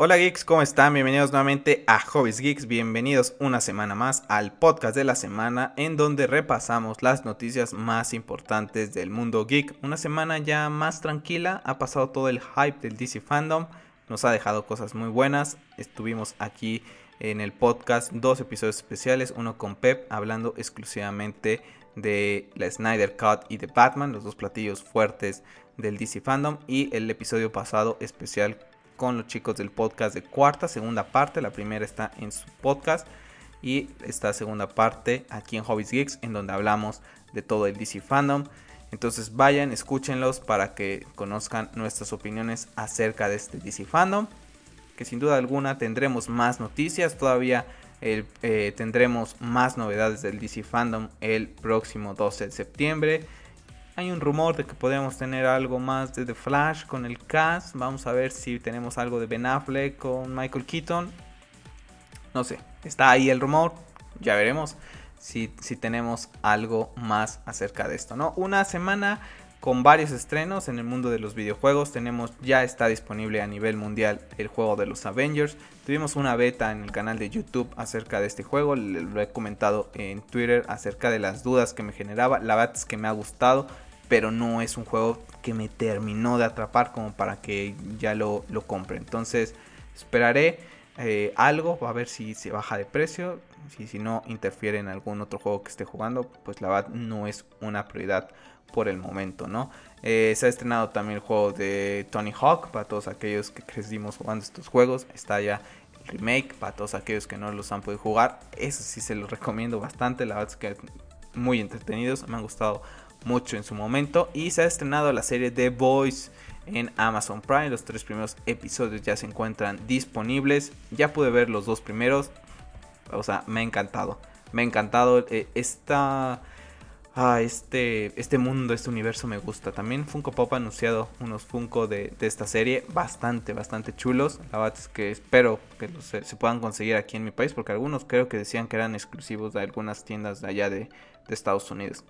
Hola geeks, ¿cómo están? Bienvenidos nuevamente a Hobbies Geeks, bienvenidos una semana más al podcast de la semana en donde repasamos las noticias más importantes del mundo geek. Una semana ya más tranquila, ha pasado todo el hype del DC Fandom, nos ha dejado cosas muy buenas, estuvimos aquí en el podcast dos episodios especiales, uno con Pep hablando exclusivamente de la Snyder Cut y de Batman, los dos platillos fuertes del DC Fandom y el episodio pasado especial con los chicos del podcast de cuarta, segunda parte. La primera está en su podcast y esta segunda parte aquí en Hobbies Geeks, en donde hablamos de todo el DC Fandom. Entonces vayan, escúchenlos para que conozcan nuestras opiniones acerca de este DC Fandom. Que sin duda alguna tendremos más noticias. Todavía eh, tendremos más novedades del DC Fandom el próximo 12 de septiembre. Hay un rumor de que podemos tener algo más de The Flash con el cast. Vamos a ver si tenemos algo de Ben Affleck con Michael Keaton. No sé, está ahí el rumor. Ya veremos si, si tenemos algo más acerca de esto, ¿no? Una semana con varios estrenos en el mundo de los videojuegos. Tenemos, ya está disponible a nivel mundial el juego de los Avengers. Tuvimos una beta en el canal de YouTube acerca de este juego. Lo he comentado en Twitter acerca de las dudas que me generaba. La verdad es que me ha gustado pero no es un juego que me terminó de atrapar como para que ya lo, lo compre. Entonces esperaré eh, algo, a ver si se baja de precio. Si, si no interfiere en algún otro juego que esté jugando, pues la verdad no es una prioridad por el momento, ¿no? Eh, se ha estrenado también el juego de Tony Hawk para todos aquellos que crecimos jugando estos juegos. Está ya el remake para todos aquellos que no los han podido jugar. Eso sí se los recomiendo bastante. La verdad es que muy entretenidos. Me han gustado mucho en su momento. Y se ha estrenado la serie The Boys en Amazon Prime. Los tres primeros episodios ya se encuentran disponibles. Ya pude ver los dos primeros. O sea, me ha encantado. Me ha encantado. Eh, esta. Ah, este, este mundo, este universo me gusta. También Funko Pop ha anunciado unos Funko de, esta serie bastante, bastante chulos. La verdad es que espero que los, se, puedan conseguir aquí en mi país porque algunos creo que decían que eran exclusivos de algunas tiendas de allá de, de Estados Unidos.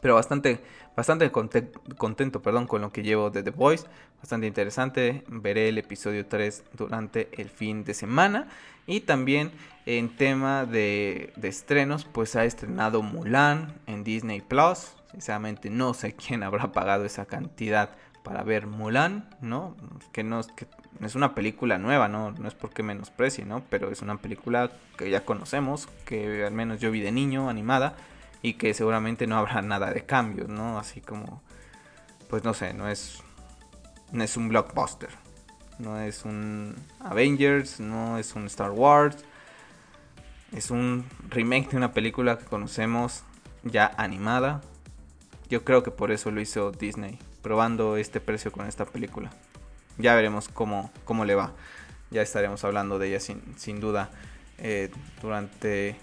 Pero bastante, bastante contento perdón, con lo que llevo de The Voice. Bastante interesante. Veré el episodio 3 durante el fin de semana. Y también en tema de, estrenos, pues ha estrenado Mulan en Disney Plus. Sinceramente no sé quién habrá pagado esa cantidad para ver Mulan, ¿no? Que no que es una película nueva, ¿no? No es porque menosprecie, ¿no? Pero es una película que ya conocemos, que al menos yo vi de niño, animada y que seguramente no habrá nada de cambios, ¿no? Así como, pues no sé, no es, no es un blockbuster, no es un Avengers, no es un Star Wars, es un remake de una película que conocemos ya animada. Yo creo que por eso lo hizo Disney, probando este precio con esta película. Ya veremos cómo, cómo le va. Ya estaremos hablando de ella sin, sin duda eh, durante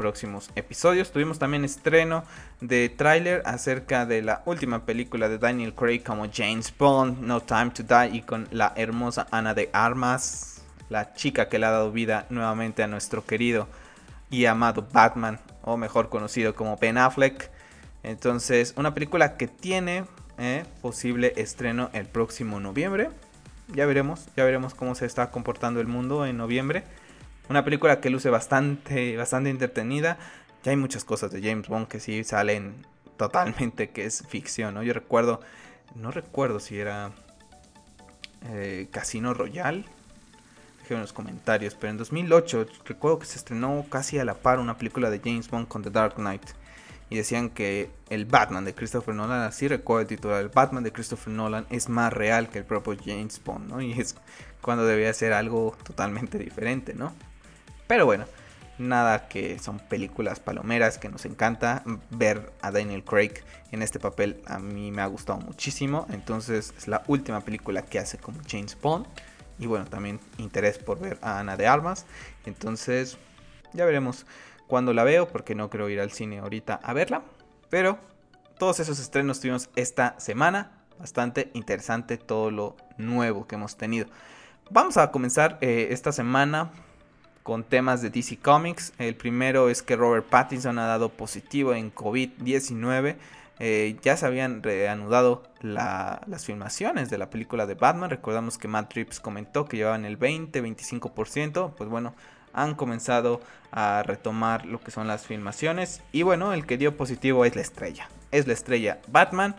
próximos episodios. Tuvimos también estreno de tráiler acerca de la última película de Daniel Craig como James Bond, No Time to Die, y con la hermosa Ana de Armas, la chica que le ha dado vida nuevamente a nuestro querido y amado Batman, o mejor conocido como Ben Affleck. Entonces, una película que tiene eh, posible estreno el próximo noviembre. Ya veremos, ya veremos cómo se está comportando el mundo en noviembre. Una película que luce bastante, bastante entretenida. Ya hay muchas cosas de James Bond que sí salen totalmente que es ficción, ¿no? Yo recuerdo, no recuerdo si era eh, Casino Royale. Déjenme en los comentarios, pero en 2008 recuerdo que se estrenó casi a la par una película de James Bond con The Dark Knight. Y decían que el Batman de Christopher Nolan, así recuerdo el título, el Batman de Christopher Nolan es más real que el propio James Bond, ¿no? Y es cuando debía ser algo totalmente diferente, ¿no? Pero bueno, nada que son películas palomeras que nos encanta ver a Daniel Craig en este papel. A mí me ha gustado muchísimo. Entonces es la última película que hace como James Bond. Y bueno también interés por ver a Ana de Armas. Entonces ya veremos cuando la veo porque no creo ir al cine ahorita a verla. Pero todos esos estrenos tuvimos esta semana. Bastante interesante todo lo nuevo que hemos tenido. Vamos a comenzar eh, esta semana con temas de DC Comics. El primero es que Robert Pattinson ha dado positivo en COVID-19. eh, ya se habían reanudado las filmaciones de la película de Batman. Recordamos que Matt Reeves comentó que llevaban el 20-25%. Pues bueno, han comenzado a retomar lo que son las filmaciones. Y bueno, el que dio positivo es la estrella. Es la estrella Batman.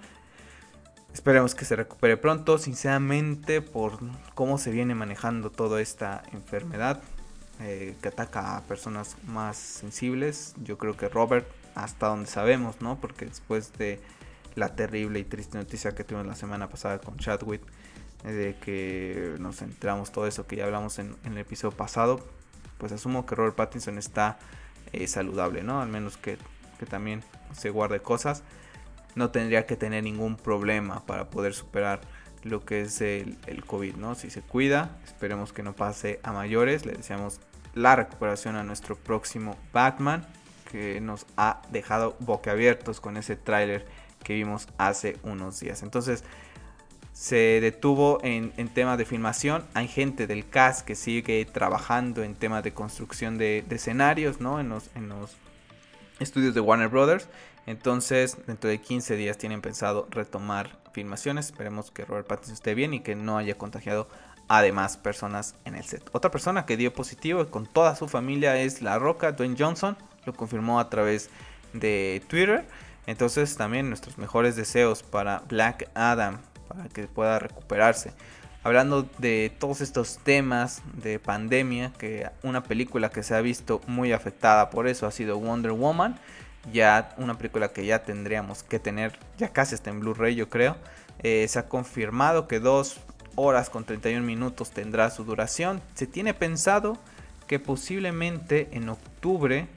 Esperemos que se recupere pronto, sinceramente, por cómo se viene manejando toda esta enfermedad eh, que ataca a personas más sensibles. Yo creo que Robert hasta donde sabemos, ¿no? Porque después de la terrible y triste noticia que tuvimos la semana pasada con Chadwick, eh, de que nos enteramos todo eso que ya hablamos en, el episodio pasado, pues asumo que Robert Pattinson está eh, saludable, ¿no? Al menos que, también se guarde cosas. No tendría que tener ningún problema para poder superar lo que es el, el COVID, ¿no? Si se cuida, esperemos que no pase a mayores. Le deseamos la recuperación a nuestro próximo Batman que nos ha dejado boquiabiertos con ese tráiler que vimos hace unos días. Entonces se detuvo en, en temas de filmación. Hay gente del cast que sigue trabajando en temas de construcción de, escenarios, ¿no? En los, en los estudios de Warner Brothers. Entonces, dentro de 15 días tienen pensado retomar filmaciones. Esperemos que Robert Pattinson esté bien y que no haya contagiado a demás personas en el set. Otra persona que dio positivo con toda su familia es La Roca, Dwayne Johnson lo confirmó a través de Twitter. Entonces también nuestros mejores deseos para Black Adam, para que pueda recuperarse. Hablando de todos estos temas de pandemia, que una película que se ha visto muy afectada por eso ha sido Wonder Woman. Ya una película que ya tendríamos que tener, ya casi está en Blu-ray yo creo. Eh, se ha confirmado que 2 horas con 31 minutos tendrá su duración. Se tiene pensado que posiblemente en octubre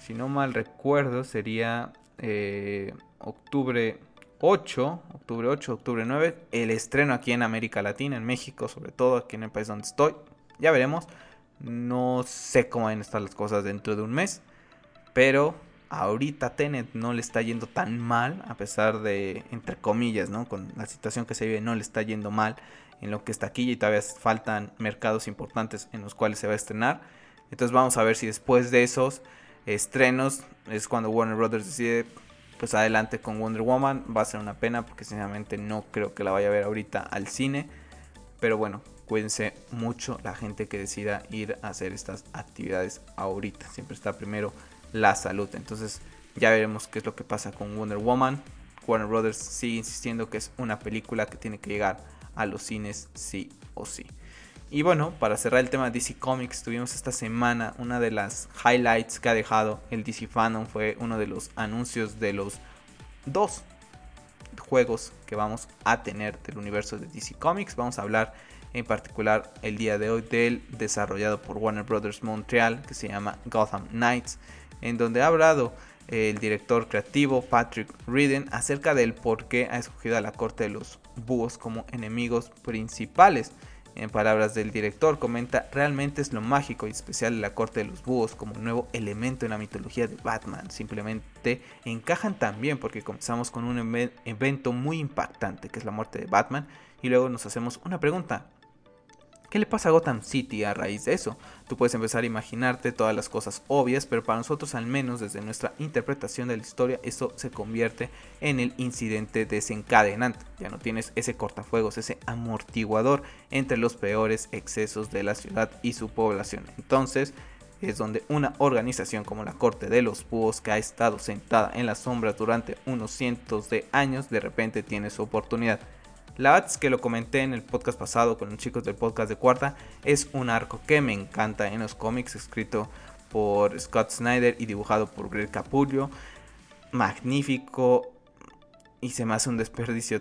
si no mal recuerdo, sería eh, octubre 8, octubre 8, octubre 9, el estreno aquí en América Latina, en México, sobre todo aquí en el país donde estoy. Ya veremos. No sé cómo van a estar las cosas dentro de un mes, pero ahorita Tenet no le está yendo tan mal, a pesar de, entre comillas, ¿no? Con la situación que se vive, no le está yendo mal en lo que está aquí y todavía faltan mercados importantes en los cuales se va a estrenar. Entonces vamos a ver si después de esos estrenos es cuando Warner Brothers decide pues adelante con Wonder Woman. Va a ser una pena porque sinceramente no creo que la vaya a ver ahorita al cine. Pero bueno, cuídense mucho la gente que decida ir a hacer estas actividades ahorita. Siempre está primero la salud. Entonces ya veremos qué es lo que pasa con Wonder Woman. Warner Brothers sigue insistiendo que es una película que tiene que llegar a los cines sí o sí. Y bueno, para cerrar el tema de DC Comics, tuvimos esta semana una de las highlights que ha dejado el DC Fandom. Fue uno de los anuncios de los dos juegos que vamos a tener del universo de DC Comics. Vamos a hablar en particular el día de hoy del desarrollado por Warner Brothers Montreal que se llama Gotham Knights, en donde ha hablado el director creativo Patrick Reeden acerca del por qué ha escogido a la corte de los búhos como enemigos principales. En palabras del director, comenta, realmente es lo mágico y especial de la corte de los búhos como nuevo elemento en la mitología de Batman. Simplemente encajan tan bien porque comenzamos con un evento muy impactante que es la muerte de Batman y luego nos hacemos una pregunta. ¿Qué le pasa a Gotham City a raíz de eso? Tú puedes empezar a imaginarte todas las cosas obvias, pero para nosotros al menos desde nuestra interpretación de la historia eso se convierte en el incidente desencadenante. Ya no tienes ese cortafuegos, ese amortiguador entre los peores excesos de la ciudad y su población. Entonces es donde una organización como la Corte de los Búhos que ha estado sentada en las sombras durante unos cientos de años de repente tiene su oportunidad. La Bats, que lo comenté en el podcast pasado con los chicos del podcast de Cuarta, es un arco que me encanta en los cómics, escrito por Scott Snyder y dibujado por Greg Capullo. Magnífico y se me hace un desperdicio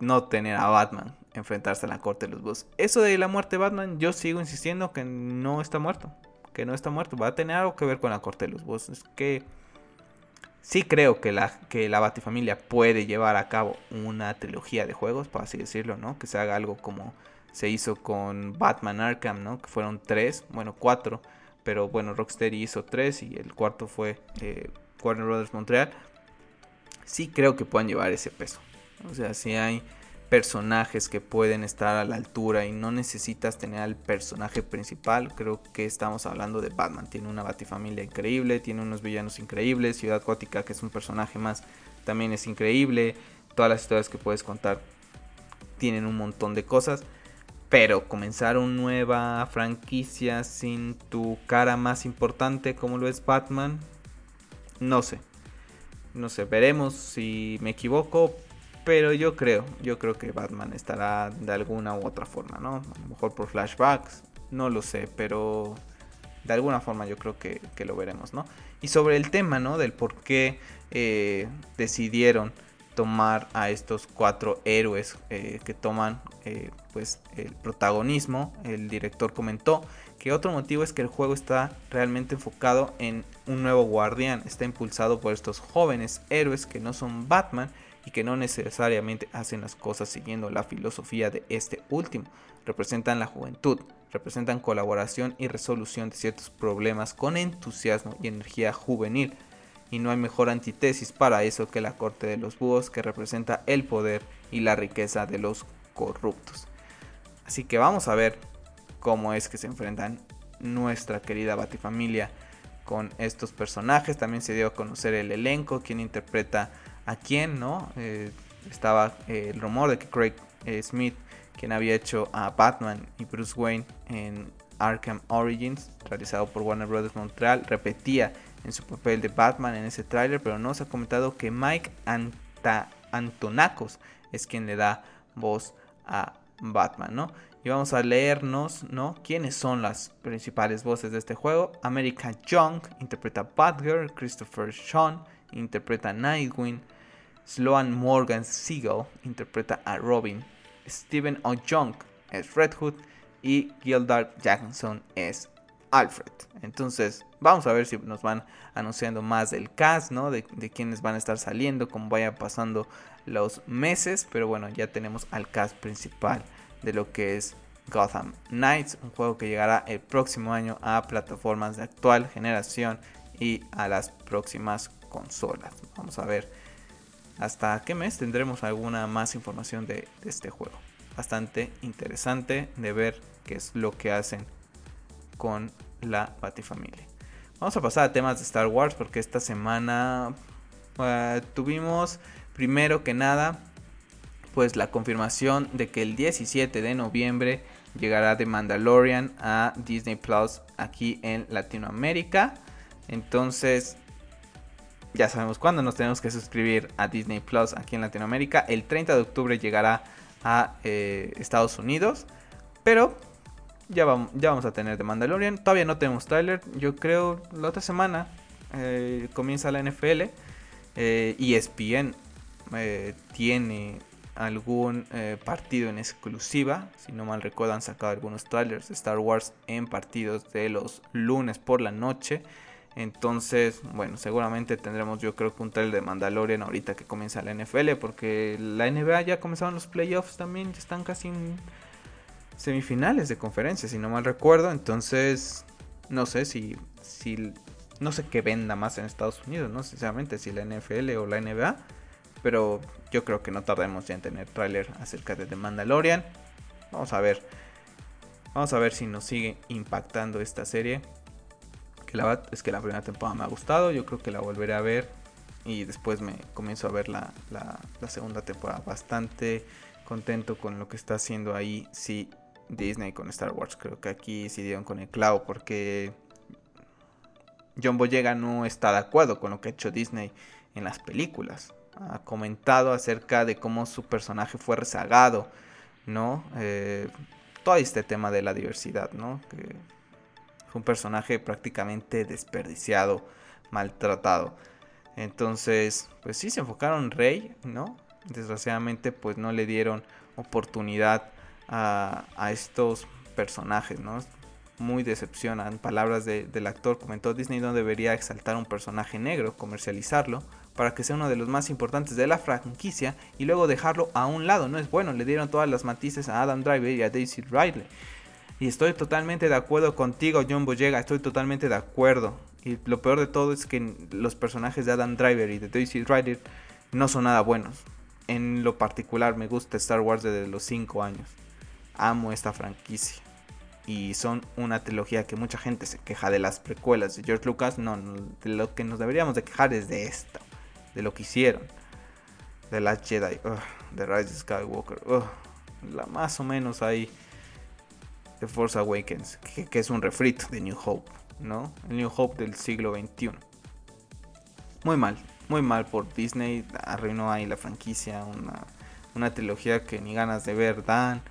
no tener a Batman enfrentarse a la corte de los boss. Eso de la muerte de Batman, yo sigo insistiendo que no está muerto. Que no está muerto. Va a tener algo que ver con la corte de los boss. Es que Sí creo que la, que la Batifamilia puede llevar a cabo una trilogía de juegos, por así decirlo, ¿no? Que se haga algo como se hizo con Batman Arkham, ¿no? Que fueron tres, bueno, cuatro, pero bueno, Rocksteady hizo tres y el cuarto fue eh, Warner Brothers Montreal. Sí creo que puedan llevar ese peso. O sea, si hay personajes que pueden estar a la altura y no necesitas tener al personaje principal. Creo que estamos hablando de Batman. Tiene una batifamilia increíble, tiene unos villanos increíbles. Ciudad Gótica, que es un personaje más, también es increíble. Todas las historias que puedes contar tienen un montón de cosas. Pero comenzar una nueva franquicia sin tu cara más importante como lo es Batman, no sé. No sé, veremos si me equivoco, pero yo creo, yo creo que Batman estará de alguna u otra forma, ¿no? A lo mejor por flashbacks, no lo sé, pero de alguna forma yo creo que, lo veremos, ¿no? Y sobre el tema, ¿no? Del por qué eh, decidieron tomar a estos cuatro héroes eh, que toman eh, pues el protagonismo, el director comentó que otro motivo es que el juego está realmente enfocado en un nuevo guardián, está impulsado por estos jóvenes héroes que no son Batman, y que no necesariamente hacen las cosas siguiendo la filosofía de este último. Representan la juventud, representan colaboración y resolución de ciertos problemas con entusiasmo y energía juvenil. Y no hay mejor antítesis para eso que la corte de los búhos que representa el poder y la riqueza de los corruptos. Así que vamos a ver cómo es que se enfrentan nuestra querida Batifamilia con estos personajes. También se dio a conocer el elenco, quien interpreta a quién, ¿no? Eh, estaba eh, el rumor de que Craig eh, Smith, quien había hecho a Batman y Bruce Wayne en Arkham Origins, realizado por Warner Bros. Montreal, repetía en su papel de Batman en ese tráiler, pero no se ha comentado que Mike Antonakos es quien le da voz a Batman, ¿no? Y vamos a leernos, ¿no? ¿Quiénes son las principales voces de este juego? America Young interpreta Batgirl, Christopher Sean interpreta a Nightwing, Sloan Morgan Siegel interpreta a Robin, Steven O'Young es Red Hood y Gildard Jackson es Alfred. Entonces, vamos a ver si nos van anunciando más del cast, ¿no? De, de quienes van a estar saliendo, como vayan pasando los meses. Pero bueno, ya tenemos al cast principal de lo que es Gotham Knights, un juego que llegará el próximo año a plataformas de actual generación y a las próximas consolas. Vamos a ver hasta qué mes tendremos alguna más información de, este juego. Bastante interesante de ver qué es lo que hacen con la Batifamilia. Vamos a pasar a temas de Star Wars porque esta semana eh, tuvimos primero que nada pues la confirmación de que el 17 de noviembre llegará The Mandalorian a Disney Plus aquí en Latinoamérica. Entonces ya sabemos cuándo nos tenemos que suscribir a Disney Plus aquí en Latinoamérica. El 30 de octubre llegará a eh, Estados Unidos. Pero ya vamos, ya vamos a tener The Mandalorian. Todavía no tenemos trailer. Yo creo la otra semana eh, comienza la NFL. Eh, ESPN eh, tiene algún partido en exclusiva. Si no mal recuerdo han sacado algunos trailers de Star Wars en partidos de los lunes por la noche. Entonces, bueno, seguramente tendremos yo creo que un trailer de Mandalorian ahorita que comienza la NFL, porque la NBA ya comenzaron los playoffs también, ya están casi en semifinales de conferencia, si no mal recuerdo. Entonces, no sé si, si no sé qué venda más en Estados Unidos, ¿no? Sinceramente, si la NFL o la NBA. Pero yo creo que no tardemos ya en tener trailer acerca de The Mandalorian. Vamos a ver. Vamos a ver si nos sigue impactando esta serie la es que la primera temporada me ha gustado, yo creo que la volveré a ver y después me comienzo a ver la, segunda temporada. Bastante contento con lo que está haciendo ahí, sí, Disney con Star Wars. Creo que aquí sí dieron con el clavo porque John Boyega no está de acuerdo con lo que ha hecho Disney en las películas. Ha comentado acerca de cómo su personaje fue rezagado, ¿no? Eh, todo este tema de la diversidad, ¿no? Que fue un personaje prácticamente desperdiciado, maltratado. Entonces, pues sí, se enfocaron en Rey, ¿no? Desgraciadamente, pues no le dieron oportunidad a, estos personajes, ¿no? Muy decepcionan. Palabras del actor comentó Disney no debería exaltar un personaje negro, comercializarlo, para que sea uno de los más importantes de la franquicia y luego dejarlo a un lado. No es bueno, le dieron todas las matices a Adam Driver y a Daisy Ridley. Y estoy totalmente de acuerdo contigo, John Boyega, estoy totalmente de acuerdo. Y lo peor de todo es que los personajes de Adam Driver y de Daisy Ryder no son nada buenos. en lo particular me gusta Star Wars desde los 5 años. Amo esta franquicia. Y son una trilogía que mucha gente se queja de las precuelas de George Lucas. No, de lo que nos deberíamos de quejar es de esta. De lo que hicieron. De Last Jedi. de Rise of Skywalker. la más o menos ahí. De Force Awakens. Que, es un refrito de New Hope. ¿No? El New Hope del siglo XXI. Muy mal muy mal por Disney, arruinó ahí la franquicia, una, trilogía que ni ganas de ver dan,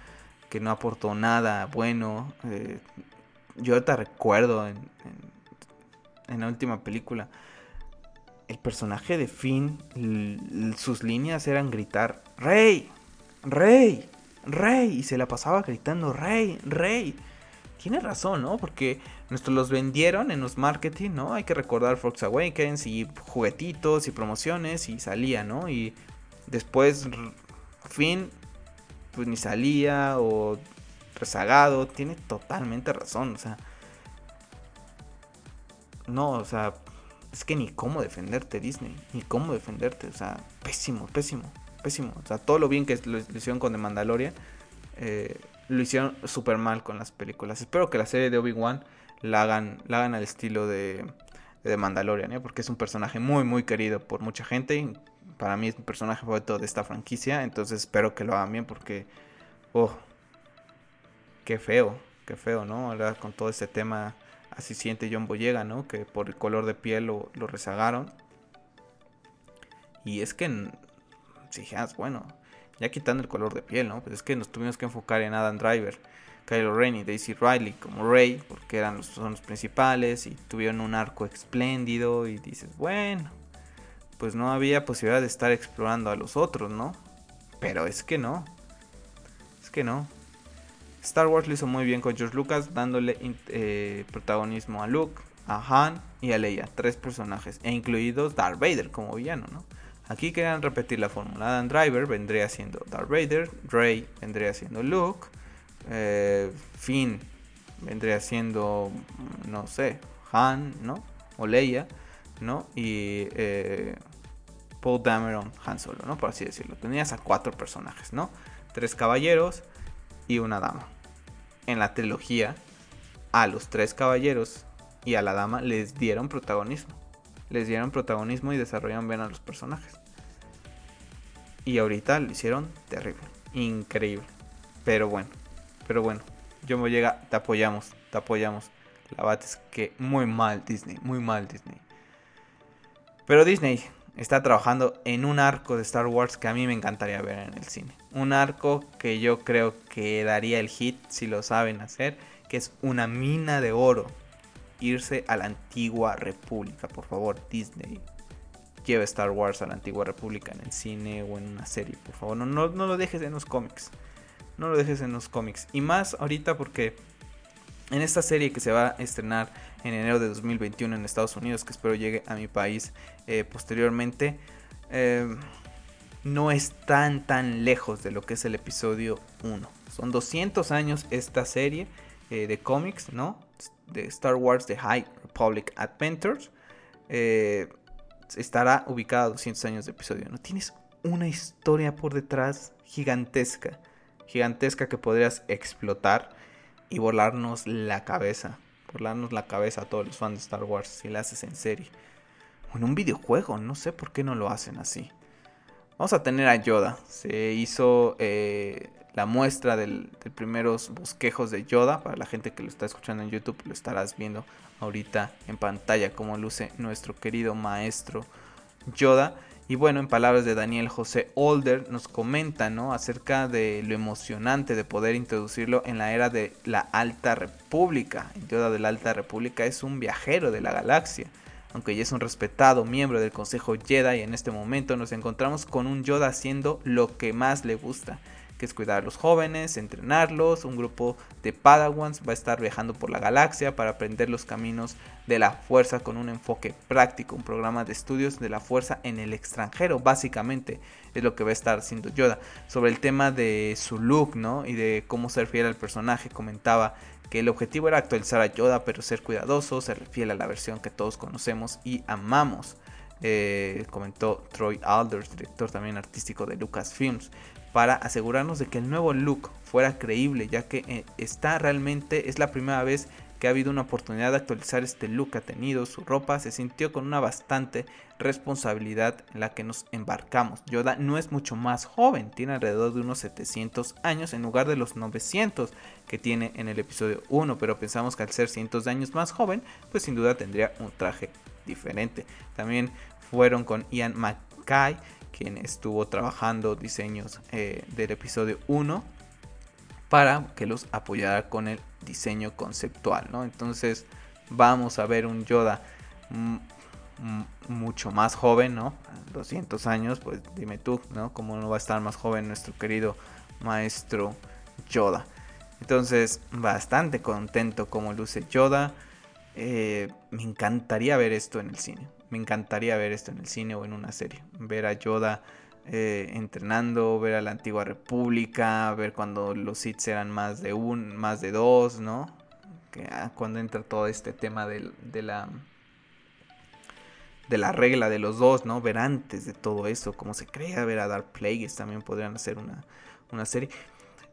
que no aportó nada bueno. Eh, yo te recuerdo en, en, la última película, el personaje de Finn, sus líneas eran gritar, Rey, Rey, Rey, y se la pasaba gritando, Rey, Rey tiene razón, ¿no? Porque nuestros los vendieron en los marketing, ¿no? Hay que recordar Fox Awakens y juguetitos y promociones y salía, ¿no? Y después fin pues ni salía o rezagado, tiene totalmente razón, o sea, no, o sea, es que ni cómo defenderte Disney, ni cómo defenderte, o sea, pésimo, pésimo, pésimo, o sea, todo lo bien que lo hicieron con The Mandalorian, eh, lo hicieron súper mal con las películas. Espero que la serie de Obi-Wan la hagan, la hagan al estilo de, de Mandalorian, ¿eh? porque es un personaje muy, muy querido por mucha gente. Y para mí es un personaje favorito de esta franquicia. Entonces espero que lo hagan bien porque, oh, qué feo, qué feo, ¿no? Ahora con todo este tema, así siente John Boyega, ¿no? Que por el color de piel lo, lo rezagaron. Y es que, si dijeras, bueno, ya quitando el color de piel, ¿no? Pues es que nos tuvimos que enfocar en Adam Driver, Kylo Ren y Daisy Riley como Rey, porque eran los, son los principales y tuvieron un arco espléndido y dices, bueno, pues no había posibilidad de estar explorando a los otros, ¿no? Pero es que no, es que no. Star Wars lo hizo muy bien con George Lucas, dándole eh, protagonismo a Luke, a Han y a Leia, tres personajes, e incluidos Darth Vader como villano, ¿no? Aquí querían repetir la fórmula. Adam Driver vendría siendo Darth Vader, Rey vendría siendo Luke, eh, Finn vendría siendo, no sé, Han, ¿no? O Leia, ¿no? Y eh, Paul Dameron, Han Solo, ¿no? Por así decirlo. Tenías a cuatro personajes, ¿no? Tres caballeros y una dama. En la trilogía, a los tres caballeros y a la dama les dieron protagonismo. Les dieron protagonismo y desarrollaron bien a los personajes. Y ahorita lo hicieron terrible. Increíble. Pero bueno. Pero bueno. Yo me llega. Te apoyamos. Te apoyamos. La bate es que muy mal Disney. Muy mal Disney. Pero Disney está trabajando en un arco de Star Wars que a mí me encantaría ver en el cine. Un arco que yo creo que daría el hit si lo saben hacer. Que es una mina de oro. Irse a la antigua república. Por favor, Disney lleva Star Wars a la antigua república en el cine o en una serie, por favor. No, lo dejes en los cómics. No lo dejes en los cómics. Y más ahorita porque en esta serie que se va a estrenar en enero de 2021 en Estados Unidos, que espero llegue a mi país eh, posteriormente, eh, no es tan tan lejos de lo que es el episodio 1. Son 200 años esta serie eh, de cómics, ¿no? De Star Wars The High Republic Adventures estará ubicada a 200 años de episodio. No tienes una historia por detrás gigantesca, gigantesca que podrías explotar y volarnos la cabeza, volarnos la cabeza a todos los fans de Star Wars si la haces en serie. O en un videojuego, no sé por qué no lo hacen así. Vamos a tener a Yoda. Se hizo eh, la muestra del, de primeros bosquejos de Yoda. Para la gente que lo está escuchando en YouTube, lo estarás viendo ahorita en pantalla como luce nuestro querido maestro Yoda. Y bueno, en palabras de Daniel José Older, nos comenta ¿no? acerca de lo emocionante de poder introducirlo en la era de la Alta República. Yoda de la Alta República es un viajero de la galaxia. Aunque ya es un respetado miembro del Consejo Jedi, en este momento nos encontramos con un Yoda haciendo lo que más le gusta, que es cuidar a los jóvenes, entrenarlos. Un grupo de Padawans va a estar viajando por la galaxia para aprender los caminos de la fuerza con un enfoque práctico, un programa de estudios de la fuerza en el extranjero, básicamente es lo que va a estar haciendo Yoda. Sobre el tema de su look, ¿no? Y de cómo ser fiel al personaje, comentaba que el objetivo era actualizar a Yoda, pero ser cuidadoso, ser fiel a la versión que todos conocemos y amamos. eh, comentó Troy Alders, director también artístico de Lucasfilms, para asegurarnos de que el nuevo look fuera creíble, ya que eh, está realmente, es la primera vez que ha habido una oportunidad de actualizar este look ha tenido, su ropa se sintió con una bastante responsabilidad en la que nos embarcamos. Yoda no es mucho más joven, tiene alrededor de unos 700 años en lugar de los 900 que tiene en el episodio 1, pero pensamos que al ser cientos de años más joven, pues sin duda tendría un traje diferente. También fueron con Ian McKay, quien estuvo trabajando diseños eh, del episodio 1 para que los apoyara con el diseño conceptual, ¿no? Entonces vamos a ver un Yoda mucho más joven, ¿no? 200 años, pues dime tú, ¿no? ¿Cómo no va a estar más joven nuestro querido maestro Yoda? Entonces, bastante contento como luce Yoda. Eh, me encantaría ver esto en el cine. Me encantaría ver esto en el cine o en una serie. Ver a Yoda eh, entrenando, ver a la antigua república, ver cuando los Sith eran más de un, más de dos, ¿no? Que, ah, cuando entra todo este tema de, la de la regla de los dos, ¿no? Ver antes de todo eso, cómo se crea, ver a Dark Plagueis también podrían hacer una, una serie.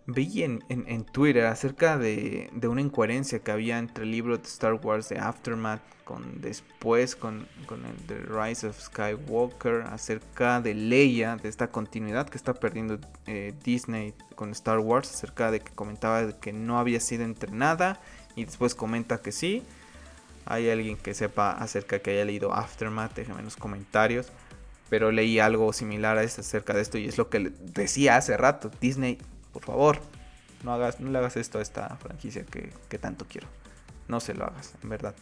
Vi en, en, Twitter acerca de, de, una incoherencia que había entre el libro de Star Wars de Aftermath con después con, con, el The Rise of Skywalker acerca de Leia, de esta continuidad que está perdiendo eh, Disney con Star Wars, acerca de que comentaba que no había sido entrenada y después comenta que sí. Hay alguien que sepa acerca que haya leído Aftermath, déjenme en los comentarios. Pero leí algo similar a esto acerca de esto y es lo que decía hace rato. Disney por favor, no, hagas, no le hagas esto a esta franquicia que, tanto quiero. No se lo hagas, en verdad.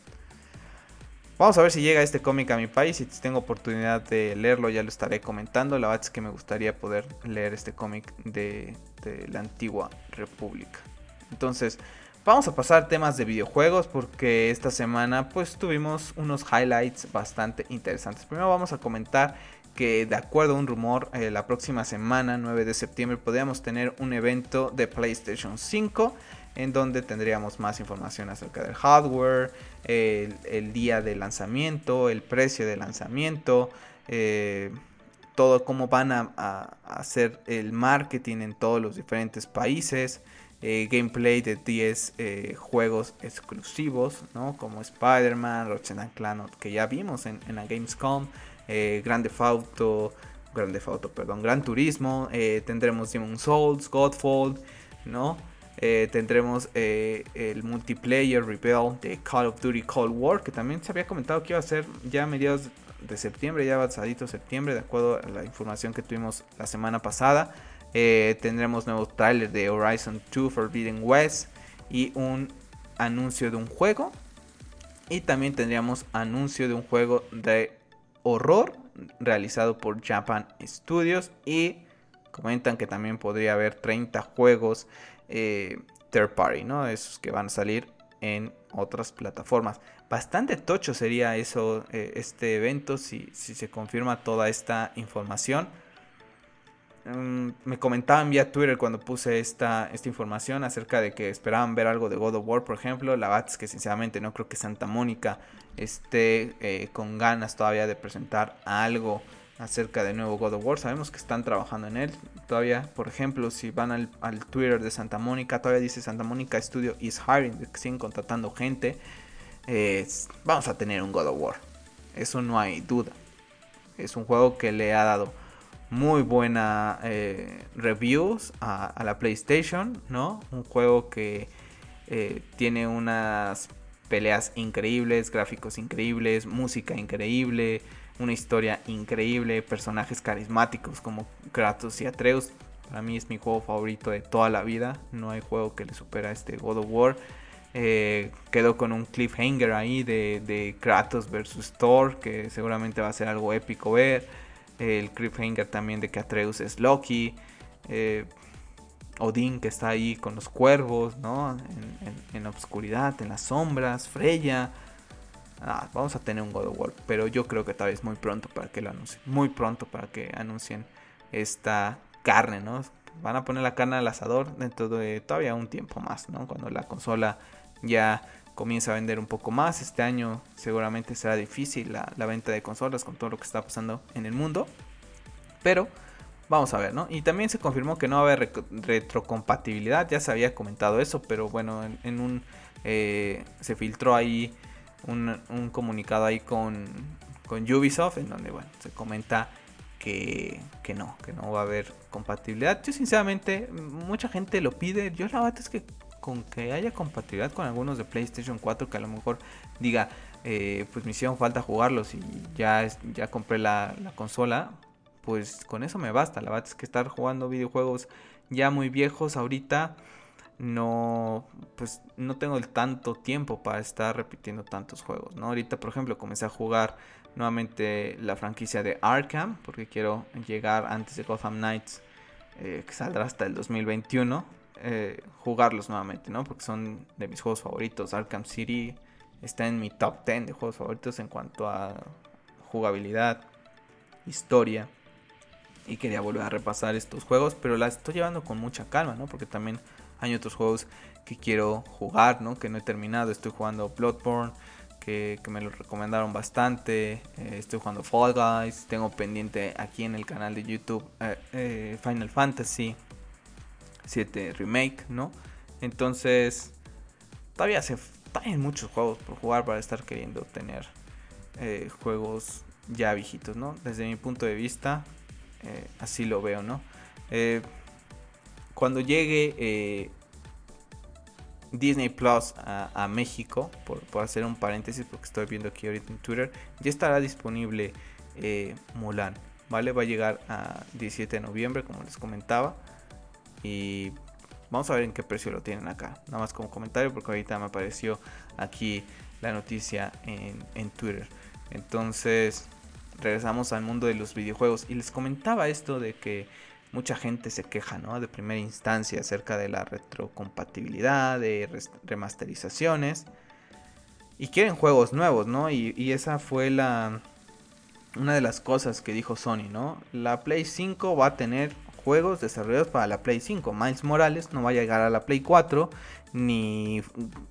Vamos a ver si llega este cómic a mi país. Si tengo oportunidad de leerlo, ya lo estaré comentando. La verdad es que me gustaría poder leer este cómic de, de, la antigua República. Entonces, vamos a pasar temas de videojuegos porque esta semana pues tuvimos unos highlights bastante interesantes. Primero vamos a comentar que de acuerdo a un rumor, eh, la próxima semana, 9 de septiembre, podríamos tener un evento de PlayStation 5 en donde tendríamos más información acerca del hardware, el, día de lanzamiento, el precio de lanzamiento, eh, todo cómo van a, hacer el marketing en todos los diferentes países. Eh, gameplay de 10 juegos exclusivos, ¿no? como Spider-Man, Ratchet Clank, que ya vimos en la Gamescom, eh, Grande Auto, Grande Auto, perdón, Gran Turismo, eh, tendremos Demon Souls, Godfall, ¿no? Eh, tendremos el multiplayer Rebel de Call of Duty Cold War, que también se había comentado que iba a ser ya a mediados de septiembre, ya avanzadito septiembre, de acuerdo a la información que tuvimos la semana pasada. tendremos nuevo trailer de Horizon 2 Forbidden West y un anuncio de un juego. Y también tendríamos anuncio de un juego de horror realizado por Japan Studios y comentan que también podría haber 30 juegos eh, third party, ¿no? Esos que van a salir en otras plataformas. Bastante tocho sería eso, eh, este evento, si, si se confirma toda esta información. Mm, me comentaban vía Twitter cuando puse esta, esta información acerca de que esperaban ver algo de God of War, por ejemplo. La verdad que sinceramente no creo que Santa Mónica esté eh, con ganas todavía de presentar algo acerca de nuevo God of War. Sabemos que están trabajando en él. Todavía, por ejemplo, si van al, Twitter de Santa Mónica, todavía dice Santa Mónica Studio is hiring, que siguen contratando gente. vamos a tener un God of War. Eso no hay duda. Es un juego que le ha dado muy buena eh, reviews a, la PlayStation, ¿no? Un juego que eh, tiene unas peleas increíbles, gráficos increíbles, música increíble, una historia increíble, personajes carismáticos como Kratos y Atreus. Para mí es mi juego favorito de toda la vida. No hay juego que le supera a este God of War. Eh, quedó con un cliffhanger ahí de, de Kratos versus Thor, que seguramente va a ser algo épico ver el cliffhanger también de que Atreus es Loki, eh, Odín que está ahí con los cuervos, ¿no? En, oscuridad, en las sombras, Freya. Ah, vamos a tener un God of War, pero yo creo que tal vez muy pronto para que lo anuncien, muy pronto para que anuncien esta carne, ¿no? Van a poner la carne al asador dentro de todavía un tiempo más, ¿no? Cuando la consola ya comience a vender un poco más. Este año seguramente será difícil la, la venta de consolas con todo lo que está pasando en el mundo. Pero Vamos a ver, ¿no? Y también se confirmó que no va a haber retrocompatibilidad. Ya se había comentado eso, pero bueno, en, un. Eh, se filtró ahí un, comunicado ahí con, con, Ubisoft, en donde, bueno, se comenta que, que, no, que no va a haber compatibilidad. Yo, sinceramente, mucha gente lo pide. Yo, la verdad es que con que haya compatibilidad con algunos de PlayStation 4, que a lo mejor diga, eh, pues me hicieron falta jugarlos y ya, ya compré la, la consola pues con eso me basta. La verdad es que estar jugando videojuegos ya muy viejos ahorita no pues no tengo el tanto tiempo para estar repitiendo tantos juegos, ¿no? Ahorita, por ejemplo, comencé a jugar nuevamente la franquicia de Arkham porque quiero llegar antes de Gotham Knights eh, que saldrá hasta el 2021 eh, jugarlos nuevamente, ¿no? Porque son de mis juegos favoritos. Arkham City está en mi top 10 de juegos favoritos en cuanto a jugabilidad, historia y quería volver a repasar estos juegos, pero las estoy llevando con mucha calma, ¿no? Porque también hay otros juegos que quiero jugar, ¿no? Que no he terminado, estoy jugando Bloodborne, que, me lo recomendaron bastante, eh, estoy jugando Fall Guys, tengo pendiente aquí en el canal de YouTube eh, Final Fantasy 7 Remake, ¿no? Entonces, todavía se hay muchos juegos por jugar para estar queriendo tener juegos ya viejitos, ¿no? Desde mi punto de vista, eh, así lo veo, ¿no? Eh, cuando llegue eh, Disney Plus a, México, por, hacer un paréntesis, porque estoy viendo aquí ahorita en Twitter, ya estará disponible Mulan, ¿vale? Va a llegar a 17 de noviembre, como les comentaba. Y vamos a ver en qué precio lo tienen acá. Nada más como comentario, porque ahorita me apareció aquí la noticia en, en Twitter. Entonces, regresamos al mundo de los videojuegos. Y les comentaba esto de que mucha gente se queja, ¿no? De primera instancia acerca de la retrocompatibilidad, de remasterizaciones. Y quieren juegos nuevos, ¿no? Y, esa fue la... Una de las cosas que dijo Sony, ¿no? La Play 5 va a tener juegos desarrollados para la Play 5. Miles Morales no va a llegar a la Play 4, ni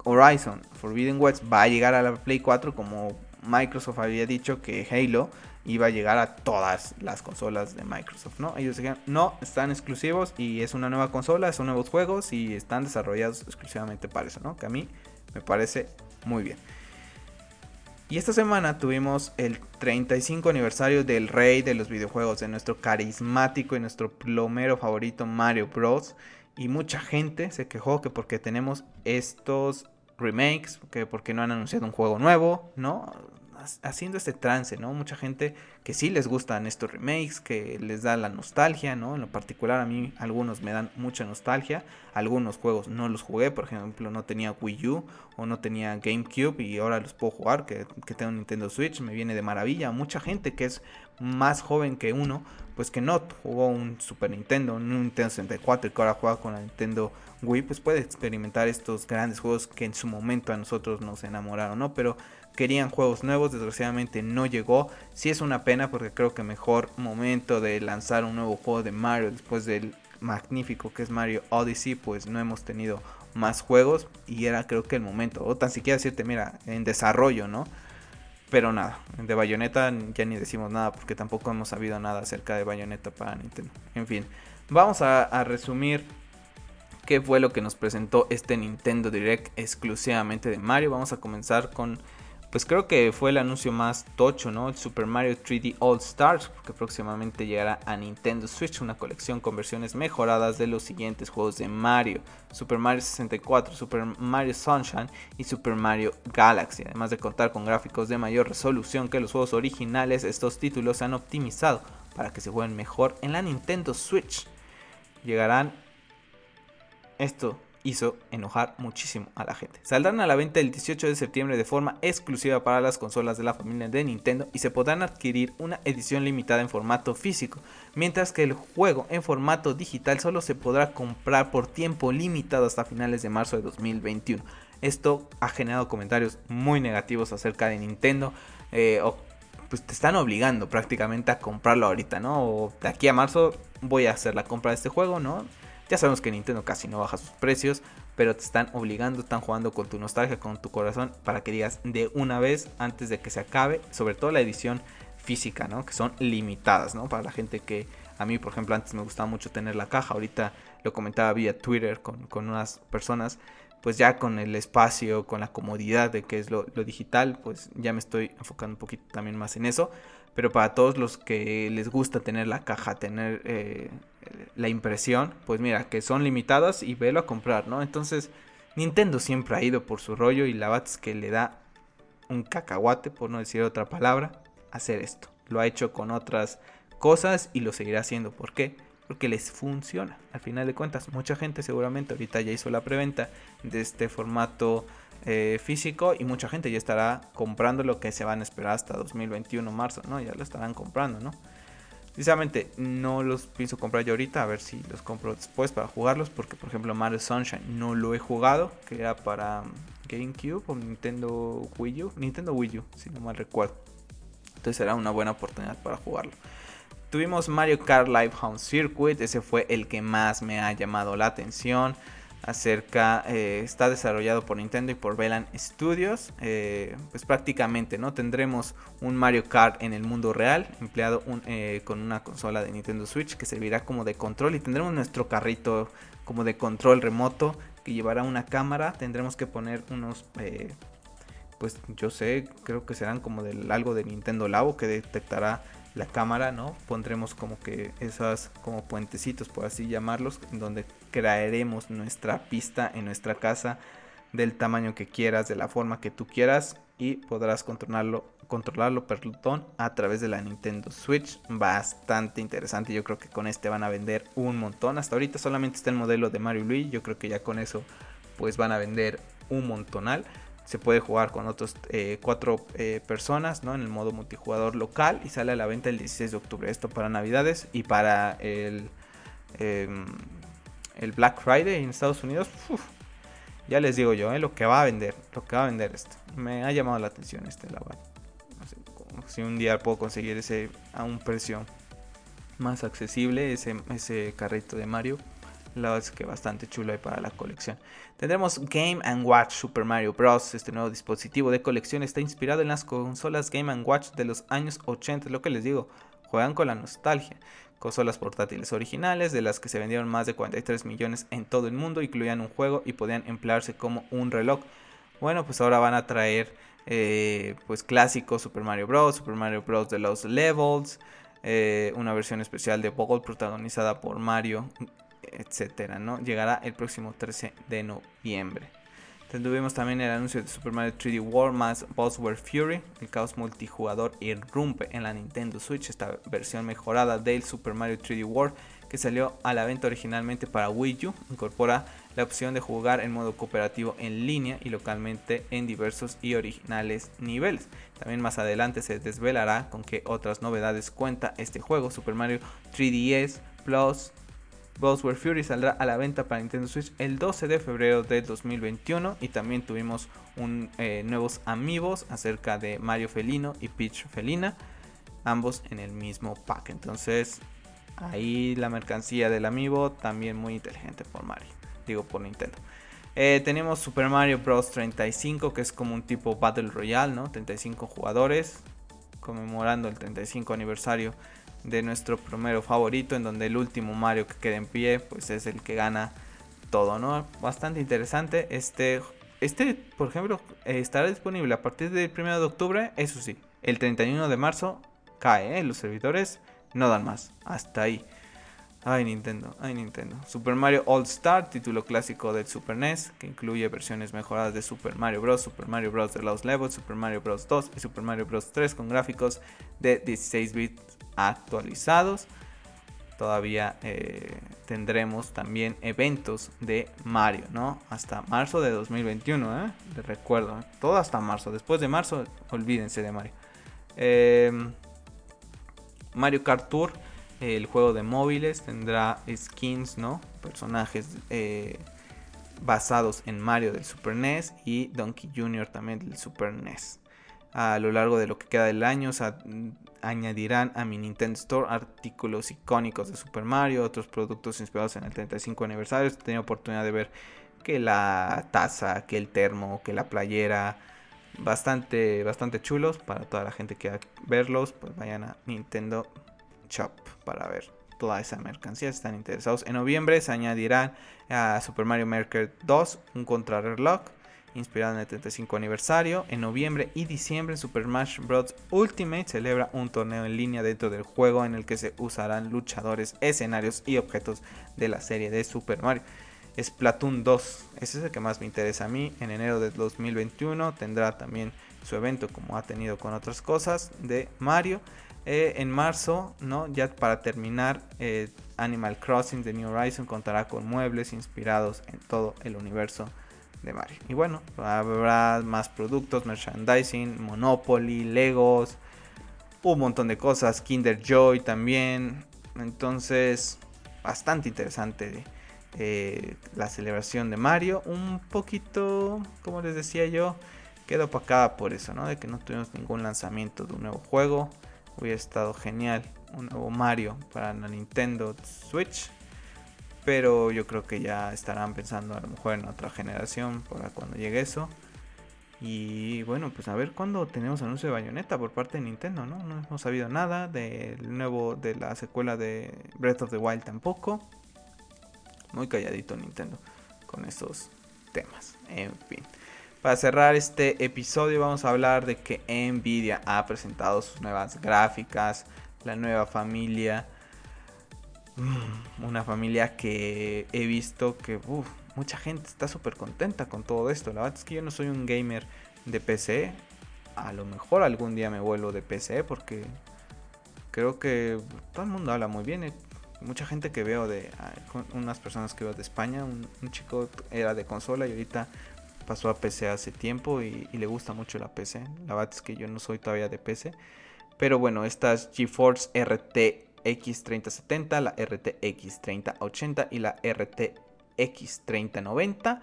Horizon Forbidden West va a llegar a la Play 4 como Microsoft había dicho que Halo iba a llegar a todas las consolas de Microsoft, ¿no? Ellos dijeron, no, están exclusivos y es una nueva consola, son nuevos juegos y están desarrollados exclusivamente para eso. Que a mí me parece muy bien. Y esta semana tuvimos el 35 aniversario del rey de los videojuegos, de nuestro carismático y nuestro plomero favorito Mario Bros. Y mucha gente se quejó que porque tenemos estos remakes, que porque no han anunciado un juego nuevo, ¿no? Haciendo este trance, ¿no? Mucha gente que sí les gustan estos remakes, que les da la nostalgia, ¿no? En lo particular a mí algunos me dan mucha nostalgia, algunos juegos no los jugué, por ejemplo no tenía Wii U o no tenía GameCube y ahora los puedo jugar, que, tengo Nintendo Switch, me viene de maravilla. Mucha gente que es más joven que uno, pues que no jugó un Super Nintendo, un Nintendo 64 y que ahora juega con la Nintendo Wii, pues puede experimentar estos grandes juegos que en su momento a nosotros nos enamoraron, ¿no? Pero querían juegos nuevos, desgraciadamente no llegó. Sí es una pena porque creo que mejor momento de lanzar un nuevo juego de Mario después del magnífico que es Mario Odyssey, pues no hemos tenido más juegos y era creo que el momento, o tan siquiera decirte, mira, en desarrollo, ¿no? Pero nada, de Bayonetta ya ni decimos nada porque tampoco hemos sabido nada acerca de Bayonetta para Nintendo. En fin, vamos a, a resumir qué fue lo que nos presentó este Nintendo Direct exclusivamente de Mario. Vamos a comenzar con pues creo que fue el anuncio más tocho, ¿no? El Super Mario 3D All Stars, que próximamente llegará a Nintendo Switch, una colección con versiones mejoradas de los siguientes juegos de Mario: Super Mario 64, Super Mario Sunshine y Super Mario Galaxy. Además de contar con gráficos de mayor resolución que los juegos originales, estos títulos se han optimizado para que se jueguen mejor en la Nintendo Switch. Llegarán esto hizo enojar muchísimo a la gente. Saldrán a la venta el 18 de septiembre de forma exclusiva para las consolas de la familia de Nintendo y se podrán adquirir una edición limitada en formato físico, mientras que el juego en formato digital solo se podrá comprar por tiempo limitado hasta finales de marzo de 2021. Esto ha generado comentarios muy negativos acerca de Nintendo. Eh, pues te están obligando prácticamente a comprarlo ahorita, ¿no? O de aquí a marzo voy a hacer la compra de este juego, ¿no? Ya sabemos que Nintendo casi no baja sus precios, pero te están obligando, están jugando con tu nostalgia, con tu corazón, para que digas de una vez antes de que se acabe, sobre todo la edición física, ¿no? Que son limitadas, ¿no? Para la gente que a mí, por ejemplo, antes me gustaba mucho tener la caja, ahorita lo comentaba vía Twitter con, con unas personas, pues ya con el espacio, con la comodidad de que es lo, digital, pues ya me estoy enfocando un poquito también más en eso. Pero para todos los que les gusta tener la caja, tener eh, la impresión, pues mira, que son limitadas y velo a comprar, ¿no? Entonces, Nintendo siempre ha ido por su rollo y la es que le da un cacahuate, por no decir otra palabra, hacer esto. Lo ha hecho con otras cosas y lo seguirá haciendo. ¿Por qué? Porque les funciona. Al final de cuentas, mucha gente seguramente ahorita ya hizo la preventa de este formato eh, físico y mucha gente ya estará comprando lo que se van a esperar hasta 2021 marzo, ¿no? Ya lo estarán comprando, ¿no? Sinceramente, no los pienso comprar yo ahorita, a ver si los compro después para jugarlos, porque por ejemplo Mario Sunshine no lo he jugado, que era para GameCube o Nintendo Wii U, Nintendo Wii U, si no mal recuerdo. Entonces será una buena oportunidad para jugarlo. Tuvimos Mario Kart Live Home Circuit, ese fue el que más me ha llamado la atención. Acerca, eh, está desarrollado por Nintendo y por Velan Studios. Eh, pues prácticamente, ¿no? Tendremos un Mario Kart en el mundo real, empleado eh, con una consola de Nintendo Switch que servirá como de control. Y tendremos nuestro carrito como de control remoto que llevará una cámara. Tendremos que poner unos pues yo sé, creo que serán como del algo de Nintendo Labo que detectará la cámara, ¿no? Pondremos como que esas como puentecitos, por así llamarlos, donde crearemos nuestra pista en nuestra casa del tamaño que quieras, de la forma que tú quieras y podrás controlarlo, controlarlo perdón, a través de la Nintendo Switch. Bastante interesante, yo creo que con este van a vender un montón. Hasta ahorita solamente está el modelo de Mario Luigi, yo creo que ya con eso pues van a vender un montonal se puede jugar con otros eh, cuatro eh, personas ¿no? en el modo multijugador local y sale a la venta el 16 de octubre. Esto para navidades y para el, em, el Black Friday en Estados Unidos. ya les digo yo, ¿eh? lo que va a vender, lo que va a vender esto. Me ha llamado la atención este la no sé, si un día puedo conseguir ese a un precio más accesible, ese, ese carrito de Mario la verdad es que bastante chulo ahí para la colección. Tendremos Game ⁇ Watch Super Mario Bros. Este nuevo dispositivo de colección está inspirado en las consolas Game ⁇ Watch de los años 80. Lo que les digo, juegan con la nostalgia. Consolas portátiles originales de las que se vendieron más de 43 millones en todo el mundo, incluían un juego y podían emplearse como un reloj. Bueno, pues ahora van a traer eh, pues clásicos Super Mario Bros., Super Mario Bros. de los Levels, eh, una versión especial de Boggle protagonizada por Mario etcétera, ¿no? Llegará el próximo 13 de noviembre. Tuvimos también el anuncio de Super Mario 3D World más Buzzword Fury. El caos multijugador irrumpe en la Nintendo Switch. Esta versión mejorada del Super Mario 3D World que salió a la venta originalmente para Wii U incorpora la opción de jugar en modo cooperativo en línea y localmente en diversos y originales niveles. También más adelante se desvelará con qué otras novedades cuenta este juego. Super Mario 3DS Plus Buzzword Fury saldrá a la venta para Nintendo Switch el 12 de febrero de 2021 y también tuvimos eh, nuevos amigos acerca de Mario Felino y Peach Felina, ambos en el mismo pack. Entonces ahí la mercancía del amiibo también muy inteligente por Mario, digo por Nintendo. Eh, tenemos Super Mario Bros. 35, que es como un tipo Battle Royale, ¿no? 35 jugadores, conmemorando el 35 aniversario de nuestro primero favorito, en donde el último Mario que quede en pie, pues es el que gana todo, ¿no? Bastante interesante. Este, este por ejemplo, estará disponible a partir del 1 de octubre, eso sí. El 31 de marzo cae, ¿eh? los servidores no dan más. Hasta ahí. Ay Nintendo, ay Nintendo. Super Mario All Star, título clásico del Super NES, que incluye versiones mejoradas de Super Mario Bros., Super Mario Bros. de Lost Levels, Super Mario Bros. 2 y Super Mario Bros. 3 con gráficos de 16 bits actualizados. Todavía eh, tendremos también eventos de Mario, ¿no? Hasta marzo de 2021, ¿eh? Les recuerdo, ¿eh? todo hasta marzo. Después de marzo, olvídense de Mario. Em, Mario Kart Tour, el juego de móviles, tendrá skins, ¿no? Personajes eh, basados en Mario del Super NES y Donkey Jr. también del Super NES. A lo largo de lo que queda del año, o sea, añadirán a mi Nintendo Store artículos icónicos de Super Mario, otros productos inspirados en el 35 aniversario. He tenido oportunidad de ver que la taza, que el termo, que la playera. Bastante, bastante chulos para toda la gente que quiera verlos. Pues vayan a Nintendo Shop para ver toda esa mercancía. Si están interesados. En noviembre se añadirá a Super Mario Maker 2 un contrarreloj inspirado en el 35 aniversario. En noviembre y diciembre Super Smash Bros. Ultimate celebra un torneo en línea dentro del juego en el que se usarán luchadores, escenarios y objetos de la serie de Super Mario. Splatoon 2, ese es el que más me interesa a mí. En enero de 2021 tendrá también su evento como ha tenido con otras cosas de Mario. Eh, en marzo, ¿no? ya para terminar, eh, Animal Crossing de New Horizon contará con muebles inspirados en todo el universo de Mario. Y bueno, habrá más productos, merchandising, Monopoly, Legos, un montón de cosas, Kinder Joy también. Entonces, bastante interesante eh, la celebración de Mario. Un poquito, como les decía yo, quedó opacada por eso, ¿no? De que no tuvimos ningún lanzamiento de un nuevo juego. Hubiera estado genial un nuevo Mario para la Nintendo Switch. Pero yo creo que ya estarán pensando a lo mejor en otra generación para cuando llegue eso. Y bueno, pues a ver cuándo tenemos anuncio de Bayonetta por parte de Nintendo, ¿no? No hemos sabido nada del nuevo, de la secuela de Breath of the Wild tampoco. Muy calladito Nintendo con esos temas. En fin. Para cerrar este episodio vamos a hablar de que Nvidia ha presentado sus nuevas gráficas, la nueva familia una familia que he visto que mucha gente está súper contenta con todo esto. La verdad es que yo no soy un gamer de PC. A lo mejor algún día me vuelvo de PC porque creo que todo el mundo habla muy bien. Mucha gente que veo de unas personas que veo de España, un, chico era de consola y ahorita pasó a PC hace tiempo y, y, le gusta mucho la PC. La verdad es que yo no soy todavía de PC. Pero bueno, estas GeForce RT X3070, la RTX 3080 y la RTX 3090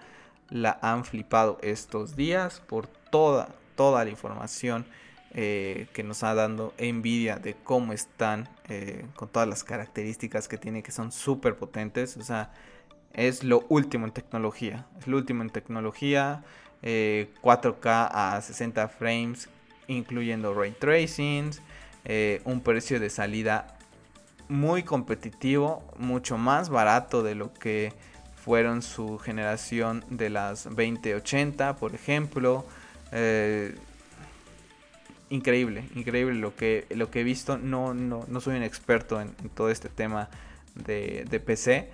la han flipado estos días por toda, toda la información eh, que nos ha dado Nvidia de cómo están eh, con todas las características que tiene que son súper potentes. O sea, es lo último en tecnología. Es lo último en tecnología. 4K eh, a 60 frames, incluyendo ray tracing. un precio de salida muy competitivo, mucho más barato de lo que fueron su generación de las 2080, por ejemplo. Eh, increíble, increíble lo que, lo que he visto. No, no, no soy un experto en, todo este tema de, PC,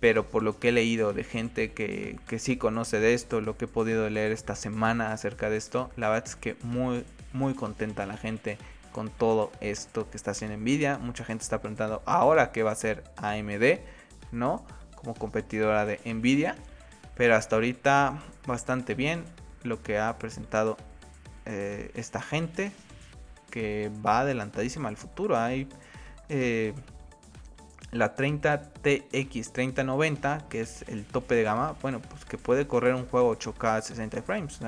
pero por lo que he leído de gente que, que sí conoce de esto, lo que he podido leer esta semana acerca de esto, la verdad es que muy, muy contenta la gente con todo esto que está haciendo Nvidia. Mucha gente está preguntando ahora qué va a hacer AMD, ¿no? Como competidora de Nvidia. Pero hasta ahorita bastante bien lo que ha presentado eh, esta gente que va adelantadísima al futuro. Hay eh, la 30 TX 3090, que es el tope de gama, bueno, pues que puede correr un juego 8K a 60 frames.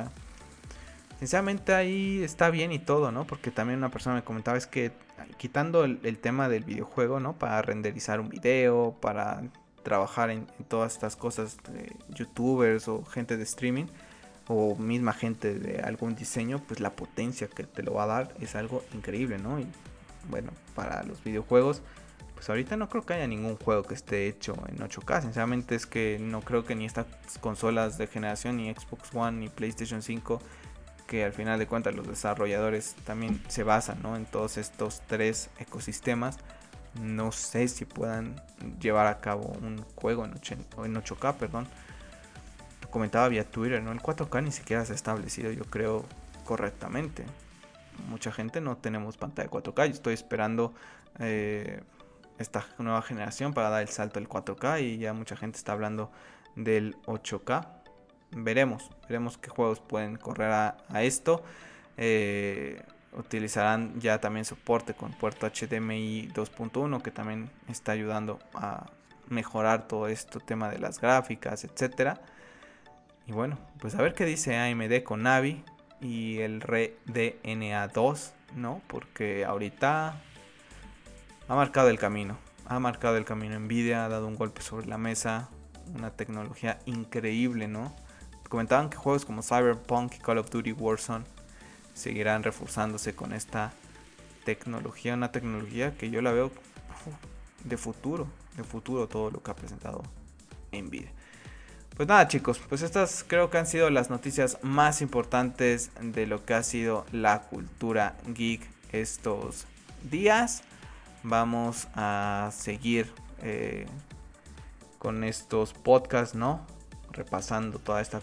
Sinceramente ahí está bien y todo, ¿no? Porque también una persona me comentaba es que quitando el, tema del videojuego, ¿no? Para renderizar un video, para trabajar en, todas estas cosas youtubers o gente de streaming o misma gente de algún diseño, pues la potencia que te lo va a dar es algo increíble, ¿no? Y bueno, para los videojuegos, pues ahorita no creo que haya ningún juego que esté hecho en 8K. Sinceramente es que no creo que ni estas consolas de generación, ni Xbox One, ni PlayStation 5 que al final de cuentas los desarrolladores también se basan en todos estos tres ecosistemas. No sé si puedan llevar a cabo un juego en, 8, k perdón. Comentaba vía Twitter, ¿no? El 4K ni siquiera se ha establecido, yo creo, correctamente. Mucha gente no tenemos pantalla 4K. Yo estoy esperando eh, esta nueva generación para dar el salto al 4K y ya mucha gente está hablando del 8K veremos, veremos qué juegos pueden correr a, esto. Eh, utilizarán ya también soporte con puerto HDMI 2.1 que también está ayudando a mejorar todo esto tema de las gráficas, etcétera. Y bueno, pues a ver qué dice AMD con Navi y el RDNA 2, ¿no? Porque ahorita ha marcado el camino. Ha marcado el camino Nvidia, ha dado un golpe sobre la mesa una tecnología increíble, ¿no? Comentaban que juegos como Cyberpunk y Call of Duty Warzone seguirán reforzándose con esta tecnología, una tecnología que yo la veo de futuro, de futuro todo lo que ha presentado Nvidia. Pues nada chicos, pues estas creo que han sido las noticias más importantes de lo que ha sido la cultura geek estos días. Vamos a seguir eh, con estos podcasts, ¿no? Repasando toda esta,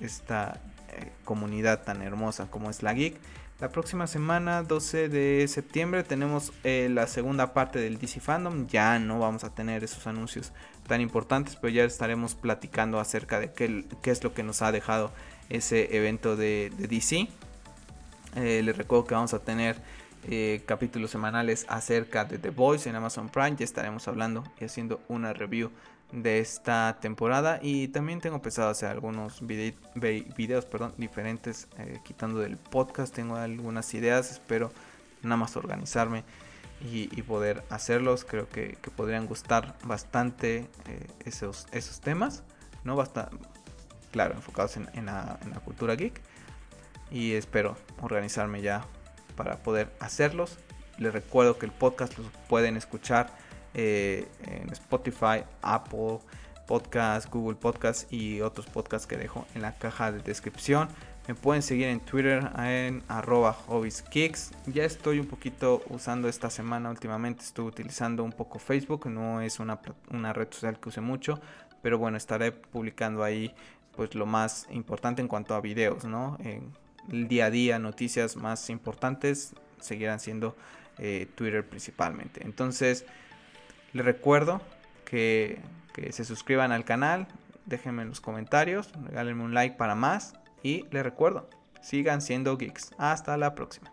esta eh, comunidad tan hermosa como es la geek. La próxima semana, 12 de septiembre, tenemos eh, la segunda parte del DC Fandom. Ya no vamos a tener esos anuncios tan importantes, pero ya estaremos platicando acerca de qué, es lo que nos ha dejado ese evento de, DC. Eh, les recuerdo que vamos a tener capítulos semanales acerca de The Voice en Amazon Prime. Ya estaremos hablando y haciendo una review de esta temporada. Y también tengo pensado hacer algunos videos perdón, diferentes eh, quitando del podcast. Tengo algunas ideas espero nada más organizarme y, poder hacerlos. Creo que, podrían gustar bastante eh, esos, esos temas no basta claro enfocados en, la, en la cultura geek. Y espero organizarme ya para poder hacerlos. Les recuerdo que el podcast los pueden escuchar eh, en Spotify, Apple Podcast, Google Podcast y otros podcasts que dejo en la caja de descripción. Me pueden seguir en Twitter en arroba hobbieskicks. Ya estoy un poquito usando esta semana últimamente. Estoy utilizando un poco Facebook. No es una, una red social que use mucho. Pero bueno, estaré publicando ahí pues lo más importante en cuanto a videos, ¿no? En el día a día, noticias más importantes seguirán siendo eh, Twitter principalmente. Entonces, les recuerdo que, se suscriban al canal, déjenme en los comentarios, regálenme un like para más y les recuerdo, sigan siendo geeks. Hasta la próxima.